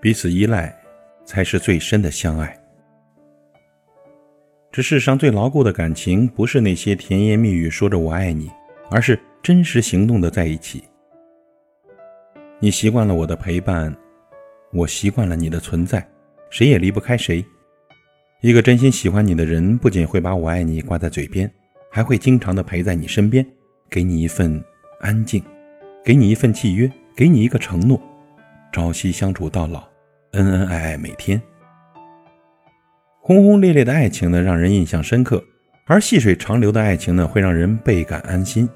彼此依赖，才是最深的相爱。这世上最牢固的感情，不是那些甜言蜜语说着“我爱你”，而是真实行动的在一起。你习惯了我的陪伴，我习惯了你的存在，谁也离不开谁。一个真心喜欢你的人，不仅会把我爱你挂在嘴边，还会经常的陪在你身边，给你一份安静，给你一份契约，给你一个承诺，朝夕相处到老，恩恩爱爱每天。轰轰烈烈的爱情呢，让人印象深刻；而细水长流的爱情呢，会让人倍感安心。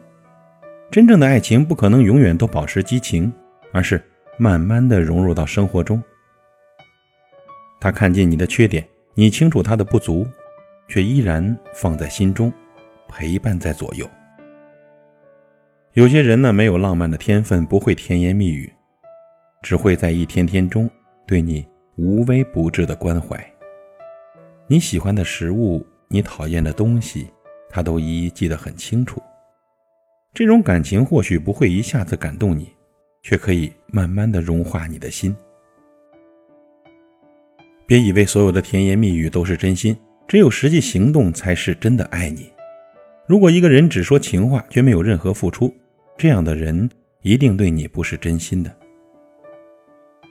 真正的爱情不可能永远都保持激情，而是慢慢的融入到生活中。他看见你的缺点。你清楚他的不足，却依然放在心中，陪伴在左右。有些人呢，没有浪漫的天分，不会甜言蜜语，只会在一天天中对你无微不至的关怀。你喜欢的食物，你讨厌的东西，他都一一记得很清楚。这种感情或许不会一下子感动你，却可以慢慢的融化你的心。别以为所有的甜言蜜语都是真心，只有实际行动才是真的爱你。如果一个人只说情话，却没有任何付出，这样的人一定对你不是真心的。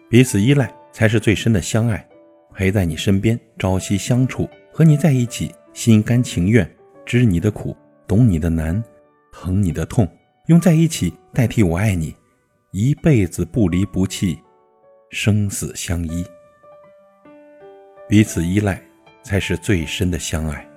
彼此依赖才是最深的相爱，陪在你身边，朝夕相处，和你在一起，心甘情愿，知你的苦，懂你的难，疼你的痛，用在一起代替我爱你，一辈子不离不弃，生死相依。彼此依赖，才是最深的相爱。